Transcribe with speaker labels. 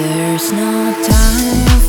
Speaker 1: There's no time